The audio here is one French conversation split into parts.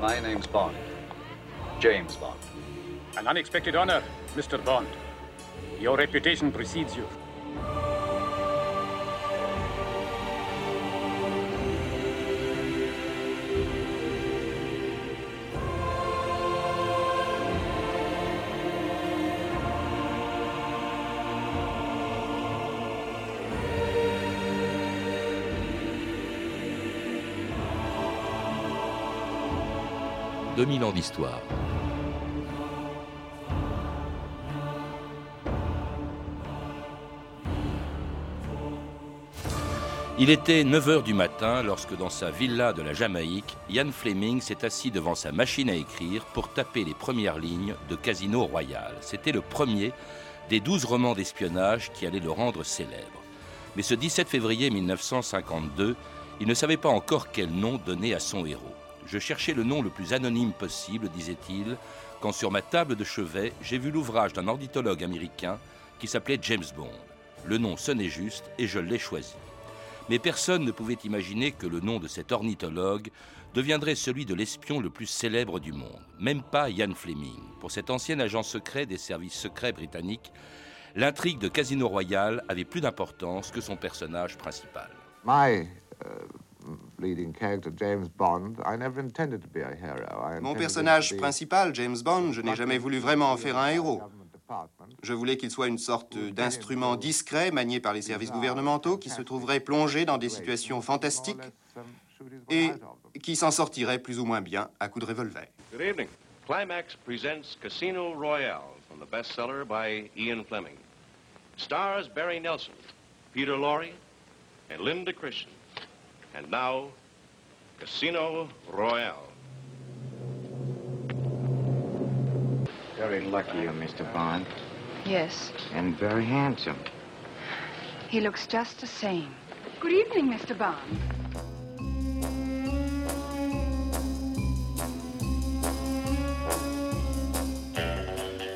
My name's Bond. James Bond. An unexpected honor, Mr. Bond. Your reputation precedes you. 2000 ans d'histoire. Il était 9h du matin lorsque dans sa villa de la Jamaïque, Ian Fleming s'est assis devant sa machine à écrire pour taper les premières lignes de Casino Royal. C'était le premier des douze romans d'espionnage qui allaient le rendre célèbre. Mais ce 17 février 1952, il ne savait pas encore quel nom donner à son héros. Je cherchais le nom le plus anonyme possible, disait-il, quand sur ma table de chevet, j'ai vu l'ouvrage d'un ornithologue américain qui s'appelait James Bond. Le nom sonnait juste et je l'ai choisi. Mais personne ne pouvait imaginer que le nom de cet ornithologue deviendrait celui de l'espion le plus célèbre du monde, même pas Ian Fleming. Pour cet ancien agent secret des services secrets britanniques, l'intrigue de Casino Royale avait plus d'importance que son personnage principal. My, uh, mon personnage principal, James Bond, je n'ai jamais voulu vraiment en faire un héros. Je voulais qu'il soit une sorte d'instrument discret manié par les services gouvernementaux qui se trouverait plongé dans des situations fantastiques et qui s'en sortirait plus ou moins bien à coups de revolver. Good evening. Climax presents Casino Royale from the bestseller by Ian Fleming. Stars Barry Nelson, Peter Lorre, and Linda Christian. And now, Casino Royale. Very lucky you, Mr. Bond. Yes. And very handsome. He looks just the same. Good evening, Mr. Bond.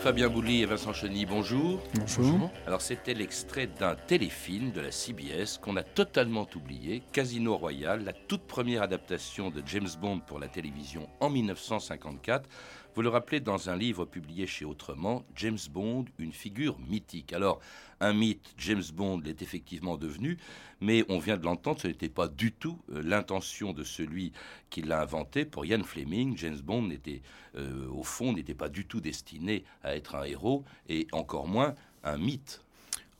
Fabien Bouli et Vincent Cheny, bonjour. Bonjour. Alors c'était l'extrait d'un téléfilm de la CBS qu'on a totalement oublié, Casino Royale, la toute première adaptation de James Bond pour la télévision en 1954. Vous le rappelez dans un livre publié chez Autrement, James Bond, une figure mythique. Alors, un mythe, James Bond l'est effectivement devenu, mais on vient de l'entendre, ce n'était pas du tout euh, l'intention de celui qui l'a inventé. Pour Ian Fleming, James Bond n'était, euh, au fond, n'était pas du tout destiné à être un héros, et encore moins un mythe.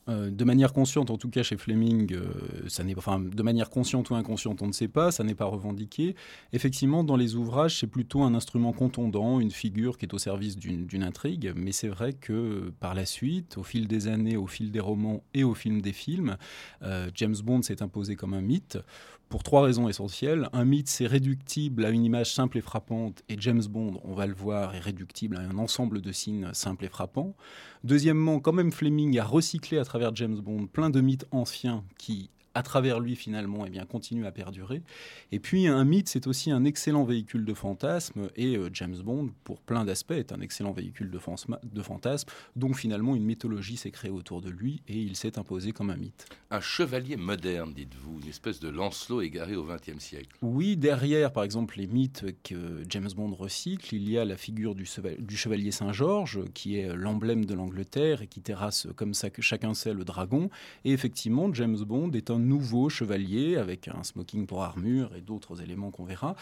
Euh, de manière consciente, en tout cas chez Fleming, euh, de manière consciente ou inconsciente, on ne sait pas, ça n'est pas revendiqué. Effectivement, dans les ouvrages, c'est plutôt un instrument contondant, une figure qui est au service d'une intrigue, mais c'est vrai que par la suite, au fil des années, au fil des romans et au film des films, euh, James Bond s'est imposé comme un mythe pour trois raisons essentielles. Un mythe, c'est réductible à une image simple et frappante, et James Bond, on va le voir, est réductible à un ensemble de signes simples et frappants. Deuxièmement, quand même Fleming a recyclé à travers James Bond plein de mythes anciens qui à travers lui finalement, eh bien, continue à perdurer. Et puis un mythe, c'est aussi un excellent véhicule de fantasme, et euh, James Bond, pour plein d'aspects, est un excellent véhicule de, de fantasme, donc finalement une mythologie s'est créée autour de lui, et il s'est imposé comme un mythe. Un chevalier moderne, dites-vous, une espèce de Lancelot égaré au XXe siècle. Oui, derrière, par exemple, les mythes que James Bond recycle, il y a la figure du, du chevalier Saint-Georges, qui est l'emblème de l'Angleterre, et qui terrasse, comme ça que chacun sait, le dragon, et effectivement, James Bond est un nouveau chevalier avec un smoking pour armure et d'autres éléments qu'on verra,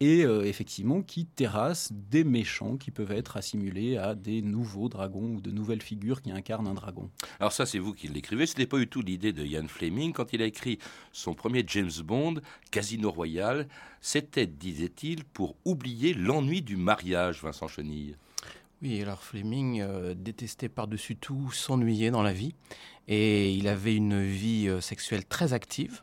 et euh, effectivement qui terrasse des méchants qui peuvent être assimilés à des nouveaux dragons ou de nouvelles figures qui incarnent un dragon. Alors ça, c'est vous qui l'écrivez. Ce n'est pas du tout l'idée de Ian Fleming. Quand il a écrit son premier James Bond, Casino Royale, c'était, disait-il, pour oublier l'ennui du mariage, Vincent Chenille. Oui, alors Fleming euh, détestait par-dessus tout s'ennuyer dans la vie et il avait une vie euh, sexuelle très active.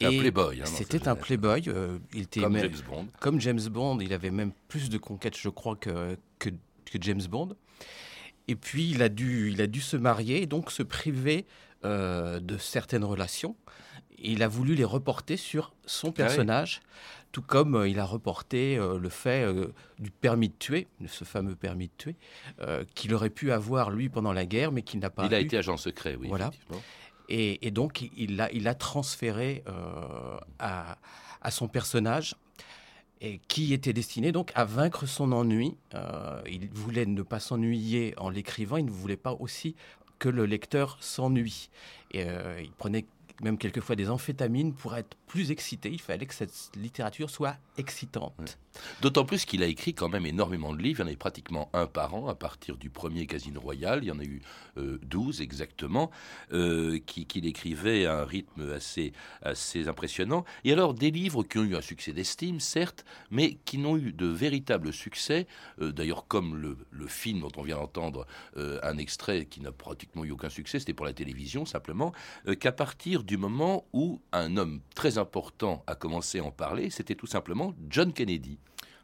un playboy. Hein, C'était un playboy. Euh, il était comme James Bond. Comme James Bond, il avait même plus de conquêtes, je crois, que, que, James Bond. Et puis il a dû, il a dû se marier et donc se priver de certaines relations. il a voulu les reporter sur son ah personnage tout comme euh, il a reporté euh, le fait euh, du permis de tuer, ce fameux permis de tuer, qu'il aurait pu avoir lui pendant la guerre, mais qu'il n'a pas. Il a été agent secret, oui. Voilà. Et, donc il l'a il a transféré à, à, son personnage. et qui était destiné donc à vaincre son ennui. il voulait ne pas s'ennuyer en l'écrivant, il ne voulait pas aussi que le lecteur s'ennuie. Et il prenait même quelquefois des amphétamines pour être plus excité. Il fallait que cette littérature soit excitante. D'autant plus qu'il a écrit quand même énormément de livres. Il y en a eu pratiquement un par an à partir du premier Casino Royal. Il y en a eu euh, 12 exactement, euh, qu'il écrivait à un rythme assez, assez impressionnant. Et alors des livres qui ont eu un succès d'estime, certes, mais qui n'ont eu de véritable succès. Euh, d'ailleurs, comme le, le, film dont on vient d'entendre euh, un extrait qui n'a pratiquement eu aucun succès, c'était pour la télévision simplement, qu'à partir du moment où un homme très important a commencé à en parler, c'était tout simplement John Kennedy.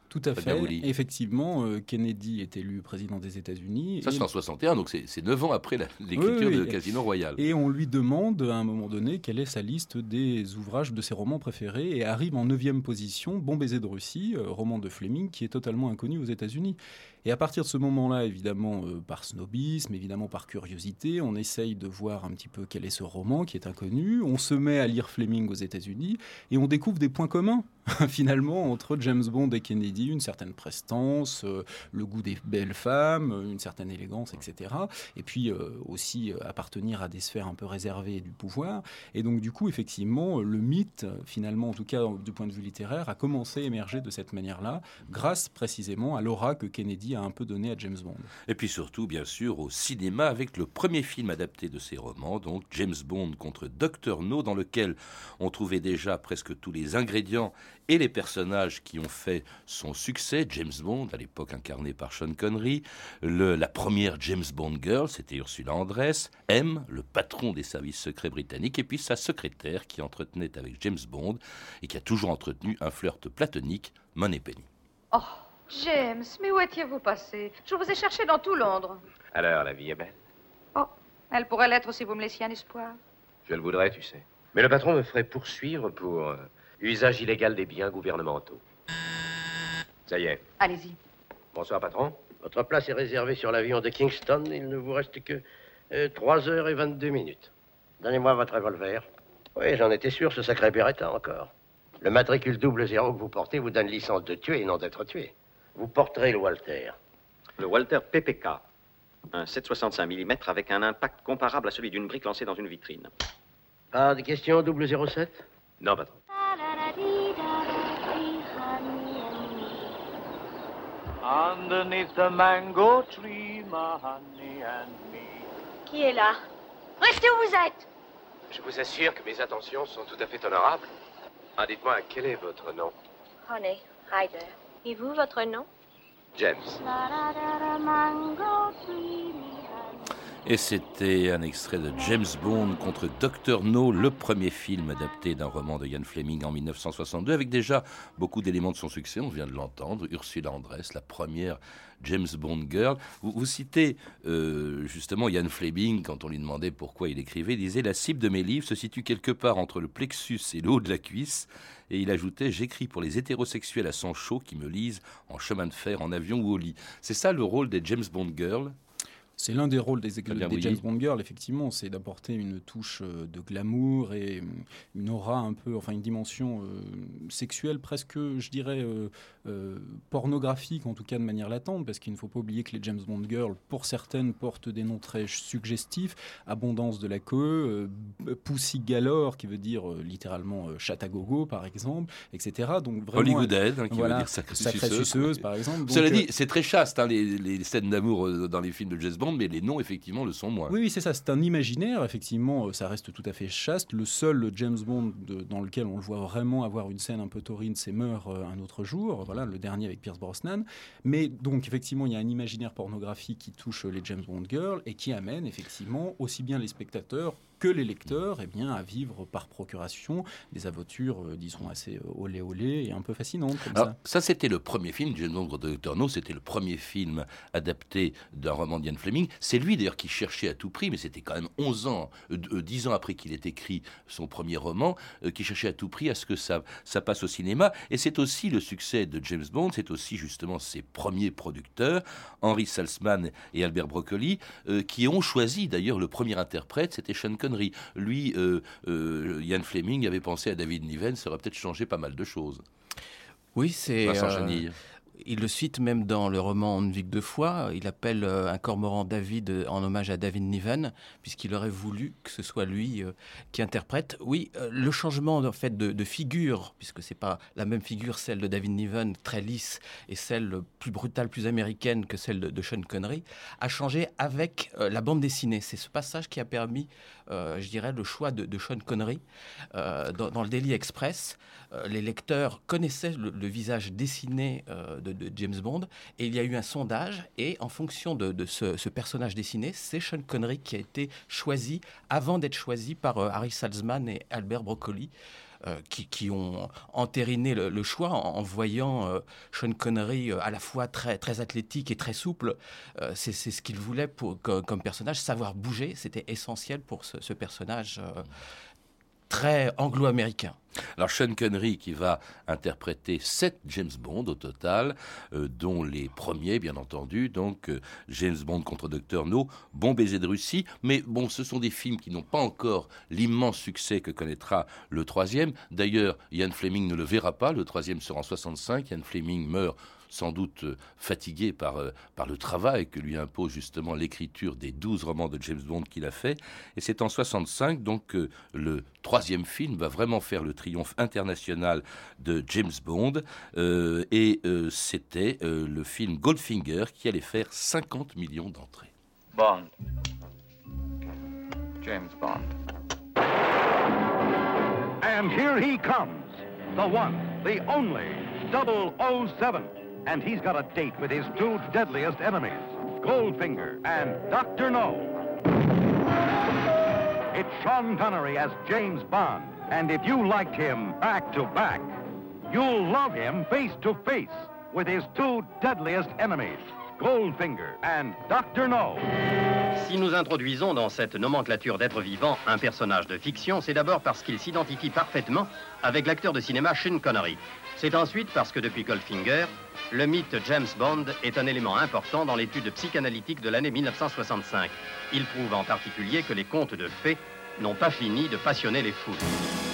Tout à fait. Effectivement, euh, Kennedy est élu président des États-Unis. Ça, c'est en 61, donc c'est neuf ans après l'écriture de Casino Royal. Et on lui demande à un moment donné quelle est sa liste des ouvrages de ses romans préférés et arrive en neuvième position Bon baiser de Russie, euh, roman de Fleming qui est totalement inconnu aux États-Unis. Et à partir de ce moment-là, évidemment, euh, par snobisme, évidemment par curiosité, on essaye de voir un petit peu quel est ce roman qui est inconnu. On se met à lire Fleming aux États-Unis et on découvre des points communs finalement entre James Bond et Kennedy, une certaine prestance, euh, le goût des belles femmes, euh, une certaine élégance, etc. Et puis aussi appartenir à des sphères un peu réservées du pouvoir. Et donc du coup, effectivement, le mythe, finalement, en tout cas du point de vue littéraire, a commencé à émerger de cette manière-là, grâce précisément à l'aura que Kennedy a un peu donné à James Bond. Et puis surtout, bien sûr, au cinéma avec le premier film adapté de ses romans, donc James Bond contre Dr No, dans lequel on trouvait déjà presque tous les ingrédients et les personnages qui ont fait son succès. James Bond, à l'époque incarné par Sean Connery, le, la première James Bond girl, c'était Ursula Andress, M, le patron des services secrets britanniques, et puis sa secrétaire qui entretenait avec James Bond et qui a toujours entretenu un flirt platonique, Moneypenny. Oh James, mais où étiez-vous passé? Je vous ai cherché dans tout Londres. Alors, la vie est belle? Oh, elle pourrait l'être si vous me laissiez un espoir. Je le voudrais, tu sais. Mais le patron me ferait poursuivre pour euh, usage illégal des biens gouvernementaux. Ça y est. Allez-y. Bonsoir, patron. Votre place est réservée sur l'avion de Kingston. Il ne vous reste que 3 euh, heures et 22 minutes. Donnez-moi votre revolver. Oui, j'en étais sûr, ce sacré Beretta encore. Le matricule double zéro que vous portez vous donne licence de tuer et non d'être tué. Vous porterez le Walter. Le Walter PPK. Un 7,65 mm avec un impact comparable à celui d'une brique lancée dans une vitrine. Pas de questions, 007 Non, patron. Underneath the mango tree, my honey and me. Qui est là? Restez où vous êtes? Je vous assure que mes intentions sont tout à fait honorables. Ah, dites-moi, quel est votre nom? Honey, Ryder. Et vous, votre nom? James. Et c'était un extrait de James Bond contre Dr. No, le premier film adapté d'un roman de Ian Fleming en 1962, avec déjà beaucoup d'éléments de son succès, on vient de l'entendre, Ursula Andress, la première James Bond girl. Vous, citez euh, justement Ian Fleming, quand on lui demandait pourquoi il écrivait, il disait « La cible de mes livres se situe quelque part entre le plexus et le haut de la cuisse », et il ajoutait J'écris pour les hétérosexuels à sang chaud qui me lisent en chemin de fer, en avion ou au lit. C'est ça le rôle des James Bond Girls? C'est l'un des rôles des, des James Bond Girls, effectivement, c'est d'apporter une touche euh, de glamour et euh, une aura un peu, enfin une dimension euh, sexuelle presque, je dirais, pornographique, en tout cas de manière latente, parce qu'il ne faut pas oublier que les James Bond Girls, pour certaines, portent des noms très suggestifs, Abondance de la queue, Pussy Galore, qui veut dire littéralement chat à gogo, par exemple, etc. Donc vraiment, Hollywoodhead, hein, qui veut dire suceuse, par exemple. Cela dit, c'est très chaste, hein, les, les, scènes d'amour dans les films de James Bond mais les noms, effectivement, le sont moins. Oui, oui c'est ça. C'est un imaginaire. Effectivement, euh, ça reste tout à fait chaste. Le seul James Bond dans lequel on le voit vraiment avoir une scène un peu taurine, c'est Meurt euh, un autre jour. Voilà, le dernier avec Pierce Brosnan. Mais donc, effectivement, il y a un imaginaire pornographique qui touche les James Bond girls et qui amène, effectivement, aussi bien les spectateurs que les lecteurs eh bien, à vivre par procuration des aventures, euh, disons, assez euh, olé olé et un peu fascinantes. ça, ça c'était le premier film, James Bond de Dr. No, c'était le premier film adapté d'un roman d'Ian Fleming. C'est lui d'ailleurs qui cherchait à tout prix, mais c'était quand même 11 ans, 10 euh, ans après qu'il ait écrit son premier roman, qui cherchait à tout prix à ce que ça, ça passe au cinéma. Et c'est aussi le succès de James Bond, c'est aussi justement ses premiers producteurs, Henry Salzman et Albert Broccoli, qui ont choisi d'ailleurs le premier interprète, c'était Sean Connery lui, euh, euh, Ian Fleming avait pensé à David Niven, ça aurait peut-être changé pas mal de choses. Oui, c'est. Il le cite même dans le roman On vit de foi. Il appelle euh, un cormoran David euh, en hommage à David Niven, puisqu'il aurait voulu que ce soit lui euh, qui interprète. Oui, le changement en fait de, figure, puisque c'est pas la même figure, celle de David Niven, très lisse, et celle plus brutale, plus américaine que celle de, Sean Connery, a changé avec la bande dessinée. C'est ce passage qui a permis, je dirais, le choix de, Sean Connery dans, le Daily Express. les lecteurs connaissaient le, visage dessiné de de, James Bond. Et il y a eu un sondage, et en fonction de, ce, personnage dessiné, c'est Sean Connery qui a été choisi avant d'être choisi par euh, Harry Salzman et Albert Broccoli. Euh, qui, ont entériné le, choix en, voyant euh, Sean Connery à la fois très, très athlétique et très souple. c'est ce qu'il voulait pour, comme, personnage. Savoir bouger, c'était essentiel pour ce personnage très anglo-américain. Alors Sean Connery qui va interpréter sept James Bond au total, euh, dont les premiers bien entendu, donc euh, James Bond contre Dr No, Bon baiser de Russie, mais bon ce sont des films qui n'ont pas encore l'immense succès que connaîtra le troisième. D'ailleurs Ian Fleming ne le verra pas, le troisième sera en 65, Ian Fleming meurt sans doute euh, fatigué par, euh, par le travail que lui impose justement l'écriture des douze romans de James Bond qu'il a fait. Et c'est en 65 donc que le troisième film va vraiment faire le triomphe international de James Bond. Euh, et c'était le film Goldfinger qui allait faire 50 millions d'entrées. Bond. James Bond. And here he comes, the one, the only, 007. And he's got a date with his two deadliest enemies, Goldfinger and Dr. No. It's Sean Connery as James Bond, and if you liked him back to back, you'll love him face to face with his two deadliest enemies, Goldfinger and Dr. No. Si nous introduisons dans cette nomenclature d'êtres vivants un personnage de fiction, c'est d'abord parce qu'il s'identifie parfaitement avec l'acteur de cinéma Sean Connery. C'est ensuite parce que depuis Goldfinger, le mythe James Bond est un élément important dans l'étude psychanalytique de l'année 1965. Il prouve en particulier que les contes de fées n'ont pas fini de passionner les foules.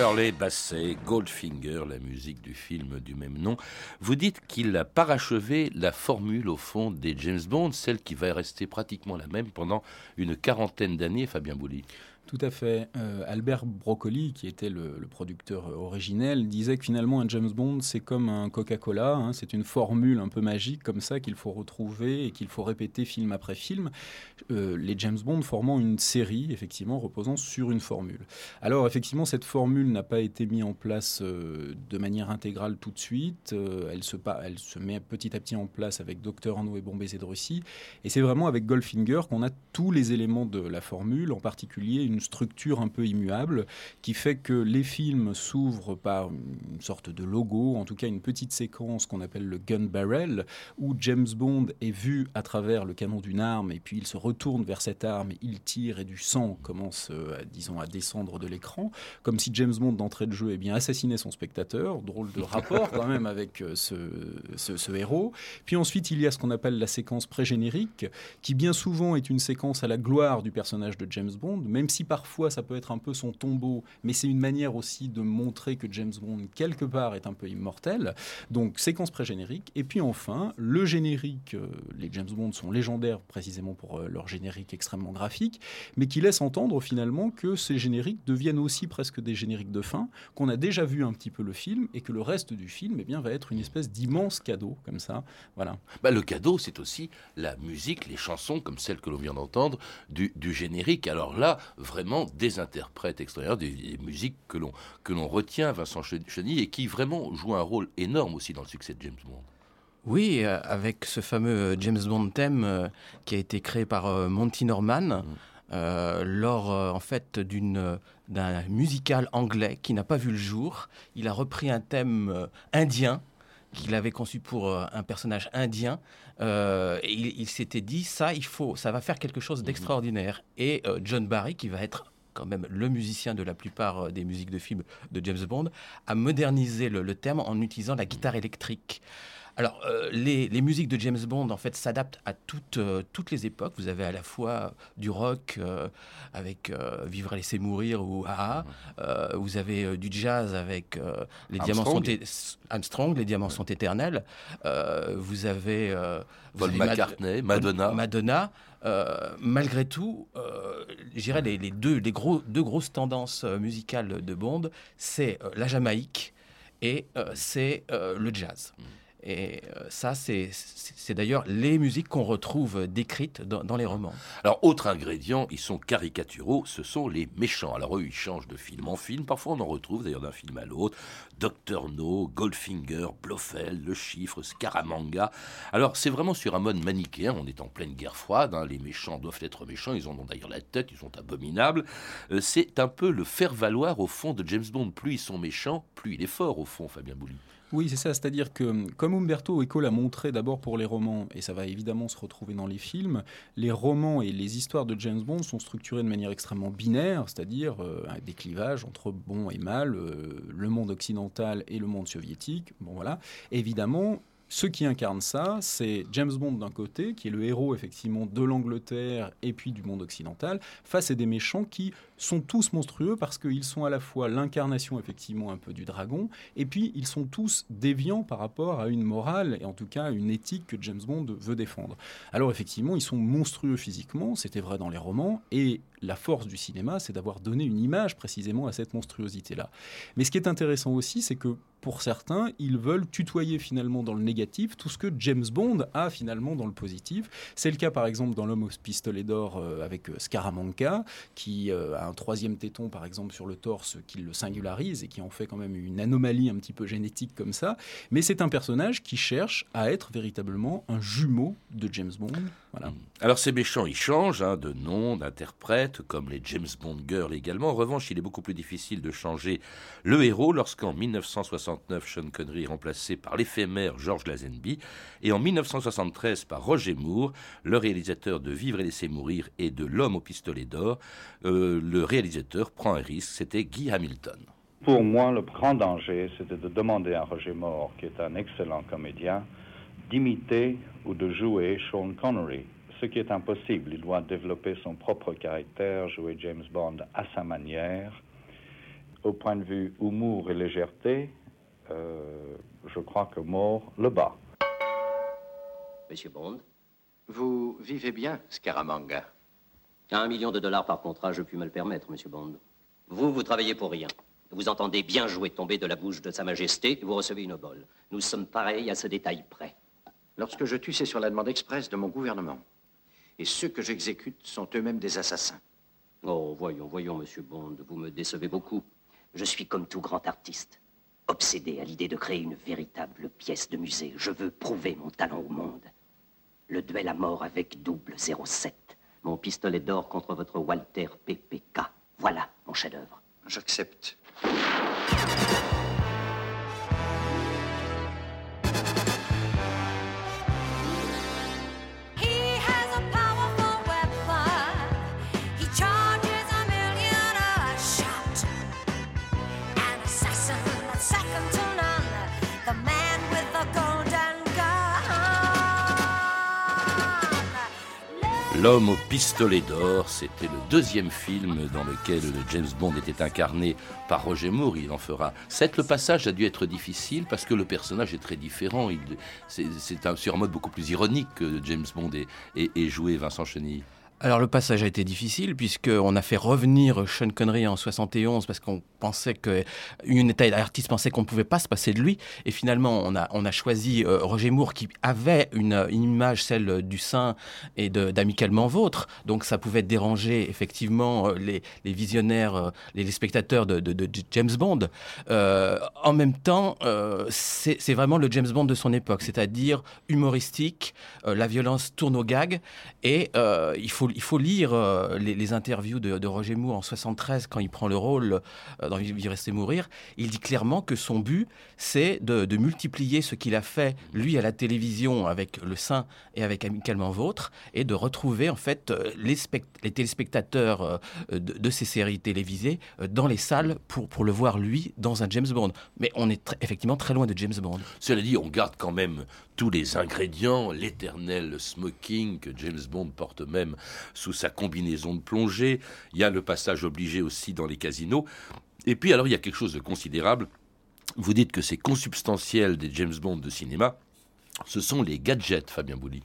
Shirley Bassey, Goldfinger, la musique du film du même nom. Vous dites qu'il a parachevé la formule, au fond, des James Bond, celle qui va rester pratiquement la même pendant une quarantaine d'années, Fabien Bouli. Tout à fait. Euh, Albert Broccoli, qui était le, producteur originel, disait que finalement un James Bond, c'est comme un Coca-Cola, hein. c'est une formule un peu magique comme ça qu'il faut retrouver et qu'il faut répéter film après film. Euh, les James Bond formant une série, effectivement, reposant sur une formule. Alors effectivement, cette formule n'a pas été mise en place euh, de manière intégrale tout de suite. elle, se, met petit à petit en place avec Docteur Anno et Bombay de Russie. Et c'est vraiment avec Goldfinger qu'on a tous les éléments de la formule, en particulier une structure un peu immuable qui fait que les films s'ouvrent par une sorte de logo, en tout cas une petite séquence qu'on appelle le gun barrel, où James Bond est vu à travers le canon d'une arme et puis il se retourne vers cette arme, il tire et du sang commence, euh, disons, à descendre de l'écran, comme si James Bond d'entrée de jeu eh bien assassinait son spectateur. Drôle de rapport quand même avec euh, ce, héros. Puis ensuite il y a ce qu'on appelle la séquence pré-générique, qui bien souvent est une séquence à la gloire du personnage de James Bond, même si parfois ça peut être un peu son tombeau, mais c'est une manière aussi de montrer que James Bond, quelque part, est un peu immortel. Donc, séquence pré-générique. Et puis enfin, le générique. Euh, les James Bond sont légendaires précisément pour euh, leur générique extrêmement graphique, mais qui laisse entendre finalement que ces génériques deviennent aussi presque des génériques de fin, qu'on a déjà vu un petit peu le film et que le reste du film eh bien, va être une espèce d'immense cadeau, comme ça. Voilà. Bah, le cadeau, c'est aussi la musique, les chansons comme celles que l'on vient d'entendre du, générique. Alors là, vraiment des interprètes extraordinaires, des, musiques que l'on que l'on retient, Vincent Chenille, et qui vraiment jouent un rôle énorme aussi dans le succès de James Bond. Oui, euh, avec ce fameux euh, James Bond thème euh, qui a été créé par Monty Norman. Mm. lors en fait d'une d'un musical anglais qui n'a pas vu le jour. Il a repris un thème indien qu'il avait conçu pour un personnage indien. et il, s'était dit ça, il faut, ça va faire quelque chose d'extraordinaire. Et John Barry, qui va être quand même le musicien de la plupart des musiques de films de James Bond, a modernisé le, le thème en utilisant la guitare électrique. Alors, euh, les, musiques de James Bond, en fait, s'adaptent à toutes, euh, toutes les époques. Vous avez à la fois du rock euh, avec Vivre et laisser mourir ou Ah, vous avez du jazz avec Les Diamants sont Armstrong, Les Diamants sont éternels. vous avez Paul McCartney, Madonna. Madonna. malgré tout, je les, les, deux, les gros, deux grosses tendances musicales de Bond, c'est la Jamaïque et c'est le jazz. Mm. Et euh, ça, c'est d'ailleurs les musiques qu'on retrouve décrites dans, les romans. Alors, autre ingrédient, ils sont caricaturaux, ce sont les méchants. Alors, eux, ils changent de film en film. Parfois, on en retrouve d'ailleurs d'un film à l'autre. Dr. No, Goldfinger, Blofeld, Le Chiffre, Scaramanga. Alors, c'est vraiment sur un mode manichéen. On est en pleine guerre froide. Hein. Les méchants doivent être méchants. Ils en ont d'ailleurs la tête. Ils sont abominables. Euh, c'est un peu le faire-valoir au fond de James Bond. Plus ils sont méchants, plus il est fort au fond, Fabien Bouli. Oui, c'est ça. C'est-à-dire que, comme Umberto Eco l'a montré d'abord pour les romans, et ça va évidemment se retrouver dans les films, les romans et les histoires de James Bond sont structurés de manière extrêmement binaire, c'est-à-dire euh, des clivages entre bon et mal, euh, le monde occidental et le monde soviétique. Bon, voilà. évidemment, ceux qui incarnent ça, c'est James Bond d'un côté, qui est le héros effectivement de l'Angleterre et puis du monde occidental, face à des méchants qui sont tous monstrueux parce qu'ils sont à la fois l'incarnation effectivement un peu du dragon, et puis ils sont tous déviants par rapport à une morale et en tout cas une éthique que James Bond veut défendre. Alors effectivement, ils sont monstrueux physiquement, c'était vrai dans les romans, et la force du cinéma, c'est d'avoir donné une image précisément à cette monstruosité-là. Mais ce qui est intéressant aussi, c'est que pour certains, ils veulent tutoyer finalement dans le négatif tout ce que James Bond a finalement dans le positif. C'est le cas par exemple dans L'homme au pistolet d'or euh, avec euh, Scaramanga, qui euh, a un troisième téton par exemple sur le torse qui le singularise et qui en fait quand même une anomalie un petit peu génétique comme ça. Mais c'est un personnage qui cherche à être véritablement un jumeau de James Bond. Voilà. Alors ces méchants, ils changent hein, de nom, d'interprète, comme les James Bond Girls également. En revanche, il est beaucoup plus difficile de changer le héros lorsqu'en 1969, Sean Connery est remplacé par l'éphémère George Lazenby et en 1973 par Roger Moore, le réalisateur de Vivre et laisser mourir et de L'homme au pistolet d'or. Euh, le réalisateur prend un risque, c'était Guy Hamilton. Pour moi, le grand danger, c'était de demander à Roger Moore, qui est un excellent comédien, d'imiter ou de jouer Sean Connery ce qui est impossible. Il doit développer son propre caractère, jouer James Bond à sa manière. Au point de vue humour et légèreté, euh, je crois que Moore le bat. Monsieur Bond, vous vivez bien, Scaramanga. un million de dollars par contrat, je puis me le permettre, Monsieur Bond. Vous, vous travaillez pour rien. Vous entendez bien jouer tomber de la bouche de Sa Majesté et vous recevez une obole. Nous sommes pareils à ce détail près. Lorsque je tue, c'est sur la demande expresse de mon gouvernement et ceux que j'exécute sont eux-mêmes des assassins. Oh, voyons, voyons, monsieur Bond, vous me décevez beaucoup. Je suis comme tout grand artiste, obsédé à l'idée de créer une véritable pièce de musée. Je veux prouver mon talent au monde. Le duel à mort avec double 07. Mon pistolet d'or contre votre Walter PPK. Voilà mon chef-d'œuvre. J'accepte. L'homme au pistolet d'or, c'était le deuxième film dans lequel James Bond était incarné par Roger Moore. Il en fera sept. Le passage a dû être difficile parce que le personnage est très différent. C'est un, sur un mode beaucoup plus ironique que James Bond est, joué, Vincent Chenille. Alors le passage a été difficile puisqu'on a fait revenir Sean Connery en 71 parce qu'on pensait que une état d'artiste pensait qu'on ne pouvait pas se passer de lui. Et finalement on a on a choisi euh, Roger Moore qui avait une, image celle du sein et d'amicalement vôtre donc ça pouvait déranger effectivement euh, les, les visionnaires euh, les, spectateurs de, de, James Bond. En même temps c'est vraiment le James Bond de son époque c'est-à-dire humoristique la violence tourne au gag et il faut il faut lire euh, les, interviews de, Roger Moore en 73 quand il prend le rôle euh, dans Il rester mourir. Il dit clairement que son but, c'est de, multiplier ce qu'il a fait, lui, à la télévision avec Le Saint et avec Amicalement Vôtre, et de retrouver en fait euh, les, téléspectateurs de, ces séries télévisées dans les salles pour, pour le voir, lui, dans un James Bond. Mais on est effectivement très loin de James Bond. Cela dit, on garde quand même tous les ingrédients, l'éternel smoking que James Bond porte même sous sa combinaison de plongée. Il y a le passage obligé aussi dans les casinos. Et puis alors il y a quelque chose de considérable. Vous dites que c'est consubstantiel des James Bond de cinéma. Ce sont les gadgets, Fabien Bouli.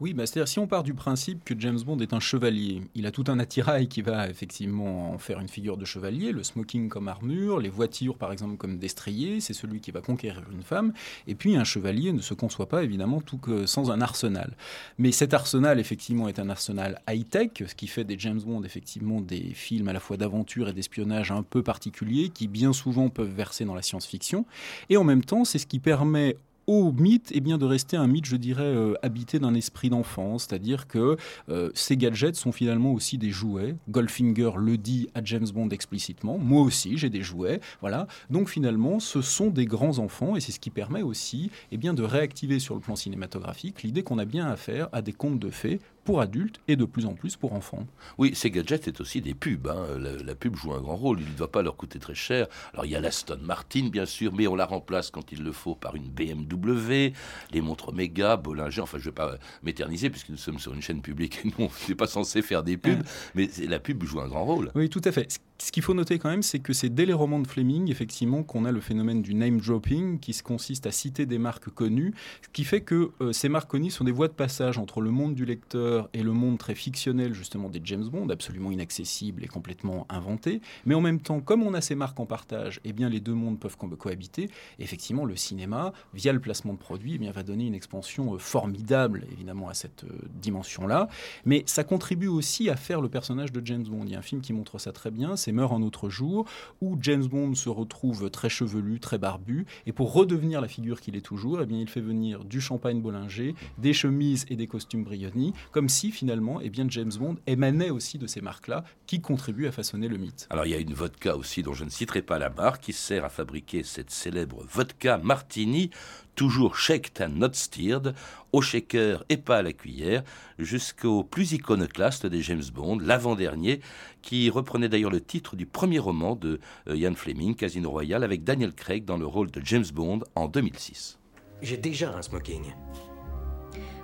Oui, bah, c'est-à-dire si on part du principe que James Bond est un chevalier, il a tout un attirail qui va effectivement en faire une figure de chevalier, le smoking comme armure, les voitures par exemple comme destrier, c'est celui qui va conquérir une femme, et puis un chevalier ne se conçoit pas évidemment tout que sans un arsenal. Mais cet arsenal effectivement est un arsenal high-tech, ce qui fait des James Bond effectivement des films à la fois d'aventure et d'espionnage un peu particuliers, qui bien souvent peuvent verser dans la science-fiction, et en même temps c'est ce qui permet au mythe, eh bien, de rester un mythe, je dirais, euh, habité d'un esprit d'enfant. C'est-à-dire que euh, ces gadgets sont finalement aussi des jouets. Goldfinger le dit à James Bond explicitement. Moi aussi, j'ai des jouets. Voilà. Donc finalement, ce sont des grands enfants et c'est ce qui permet aussi eh bien, de réactiver sur le plan cinématographique l'idée qu'on a bien affaire à des contes de fées pour adultes et de plus en plus pour enfants. Oui, ces gadgets, c'est aussi des pubs. Hein. La, pub joue un grand rôle. Il ne doit pas leur coûter très cher. Alors, il y a l'Aston Martin, bien sûr, mais on la remplace quand il le faut par une BMW, les montres Omega, Bollinger. Enfin, je ne vais pas m'éterniser puisque nous sommes sur une chaîne publique et nous, on n'est pas censé faire des pubs, mais la pub joue un grand rôle. Oui, tout à fait. Ce qu'il faut noter quand même, c'est que c'est dès les romans de Fleming, effectivement, qu'on a le phénomène du name dropping, qui consiste à citer des marques connues, ce qui fait que euh, ces marques connues sont des voies de passage entre le monde du lecteur et le monde très fictionnel, justement, des James Bond, absolument inaccessible et complètement inventé. Mais en même temps, comme on a ces marques en partage, eh bien, les deux mondes peuvent cohabiter. effectivement, le cinéma, via le placement de produits, eh bien, va donner une expansion euh, formidable, évidemment, à cette euh, dimension-là. Mais ça contribue aussi à faire le personnage de James Bond. Il y a un film qui montre ça très bien Meurt en autre jour, où James Bond se retrouve très chevelu, très barbu, et pour redevenir la figure qu'il est toujours, eh bien, il fait venir du champagne Bollinger, des chemises et des costumes Brioni, comme si finalement eh bien, James Bond émanait aussi de ces marques-là qui contribuent à façonner le mythe. Alors il y a une vodka aussi dont je ne citerai pas la marque qui sert à fabriquer cette célèbre vodka martini toujours shaked and not stirred, au shaker et pas à la cuillère, jusqu'au plus iconoclaste des James Bond, l'avant-dernier, qui reprenait d'ailleurs le titre du premier roman de euh, Ian Fleming, Casino Royale, avec Daniel Craig dans le rôle de James Bond en 2006. J'ai déjà un smoking.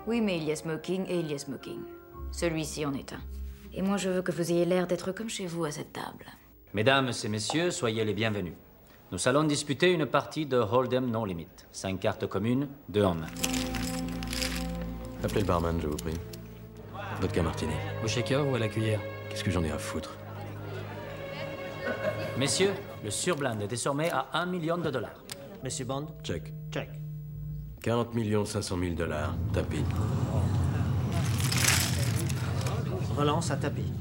Oui, mais il y a smoking et il y a smoking. Celui-ci en est un. Et moi, je veux que vous ayez l'air d'être comme chez vous à cette table. Mesdames et messieurs, soyez les bienvenus. Nous allons disputer une partie de Hold'em non limite. Cinq cartes communes, deux en main. Appelez le barman, je vous prie. Vodka martini. Au shaker ou à la cuillère Qu'est-ce que j'en ai à foutre Messieurs, le surblind est désormais à 1 million de dollars. Monsieur Bond Check. Check. 40 millions 500 000 dollars. Tapis. Relance à tapis.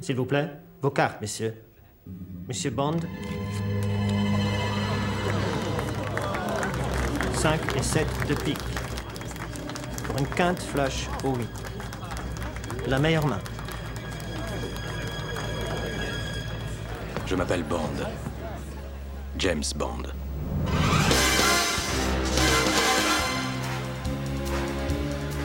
S'il vous plaît, vos cartes, messieurs. Monsieur Bond 5 et 7 de pique. Pour une quinte flush au 8. La meilleure main. Je m'appelle Bond. James Bond.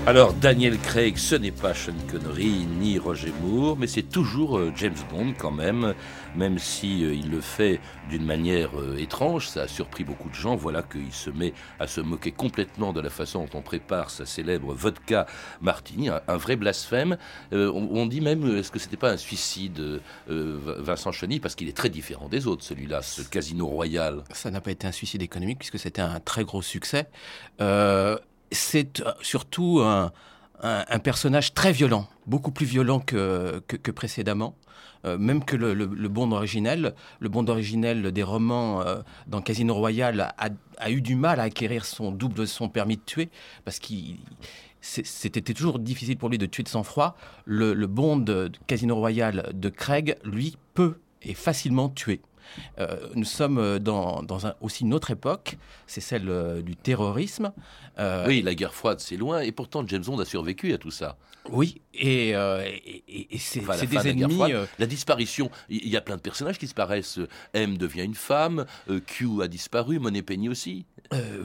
Alors Daniel Craig, ce n'est pas Sean Connery ni Roger Moore, mais c'est toujours euh, James Bond quand même, même si euh, il le fait d'une manière euh, étrange, ça a surpris beaucoup de gens. Voilà qu'il se met à se moquer complètement de la façon dont on prépare sa célèbre vodka martini, un, vrai blasphème. On, dit même, est-ce que c'était pas un suicide, Vincent Cheny, parce qu'il est très différent des autres, celui-là, ce Casino Royal. Ça n'a pas été un suicide économique puisque c'était un très gros succès c'est euh, surtout un, personnage très violent, beaucoup plus violent que, précédemment. Euh, même que le, Bond originel, le Bond originel des romans euh, dans Casino Royale a, eu du mal à acquérir son double son permis de tuer parce qu'il c'était toujours difficile pour lui de tuer de sang-froid. Le, le Bond Casino Royale de Craig, lui, peut et facilement tuer. Euh, nous sommes euh, dans, aussi une autre époque, c'est celle euh, du terrorisme. oui, la guerre froide, c'est loin, et pourtant James Bond a survécu à tout ça. Oui, et, c'est des ennemis. La, disparition, il y, a plein de personnages qui disparaissent. M devient une femme, Q a disparu, Monet Penny aussi.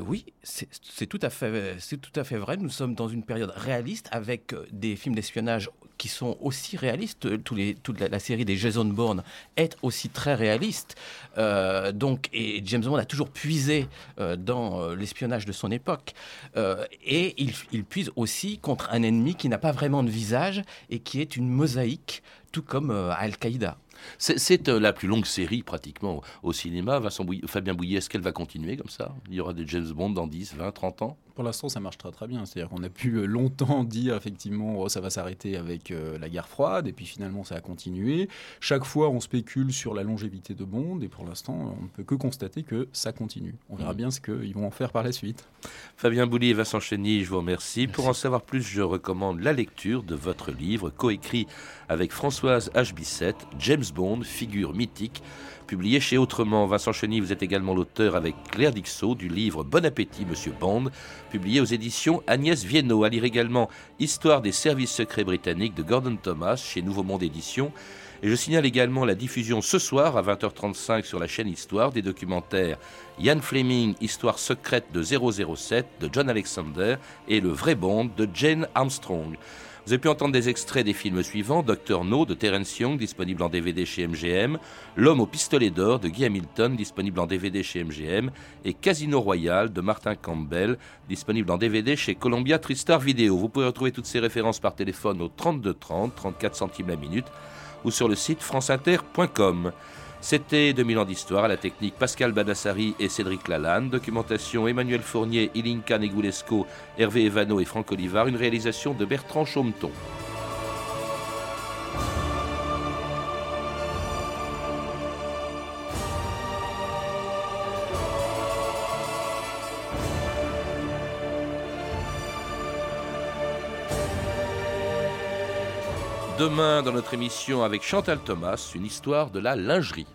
oui, c'est tout, à fait, tout à fait vrai. Nous sommes dans une période réaliste avec des films d'espionnage qui sont aussi réalistes. toute la, série des Jason Bourne est aussi très réaliste. Euh, donc, et James Bond a toujours puisé euh, dans euh, l'espionnage de son époque. et il, il puise aussi contre un ennemi qui n'a pas vraiment de visage et qui est une mosaïque, tout comme Al-Qaïda. C'est la plus longue série pratiquement au cinéma. Fabien Bouillet, est-ce qu'elle va continuer comme ça? Il y aura des James Bond dans 10, 20, 30 ans? Pour l'instant, ça marche très très bien. C'est-à-dire qu'on a pu longtemps dire effectivement oh, ça va s'arrêter avec euh, la guerre froide, et puis finalement ça a continué. Chaque fois, on spécule sur la longévité de Bond, et pour l'instant, on ne peut que constater que ça continue. On verra mmh. bien ce qu'ils vont en faire par la suite. Fabien Boulier et Vincent Chény, je vous remercie. Pour en savoir plus, je recommande la lecture de votre livre, coécrit avec Françoise H. Bissette, James Bond, figure mythique publié chez Autrement. Vincent Cheny, vous êtes également l'auteur avec Claire Dixot du livre Bon appétit, Monsieur Bond, publié aux éditions Agnès Viennot. À lire également Histoire des services secrets britanniques de Gordon Thomas chez Nouveau Monde Éditions. Et je signale également la diffusion ce soir à 20h35 sur la chaîne Histoire des documentaires Ian Fleming, Histoire secrète de 007 de John Alexander et Le vrai Bond de Jane Armstrong. Vous avez pu entendre des extraits des films suivants Docteur No de Terence Young, disponible en DVD chez MGM, L'homme au pistolet d'or de Guy Hamilton, disponible en DVD chez MGM, et Casino Royale de Martin Campbell, disponible en DVD chez Columbia TriStar Video. Vous pouvez retrouver toutes ces références par téléphone au 32 30, 34 centimes la minute, ou sur le site franceinter.com. C'était 2000 ans d'histoire à la technique Pascal Badassari et Cédric Lalanne, documentation Emmanuel Fournier, Ilinka Negulesco, Hervé Evano et Franck Olivard, une réalisation de Bertrand Chaumeton. Demain, dans notre émission avec Chantal Thomas, une histoire de la lingerie.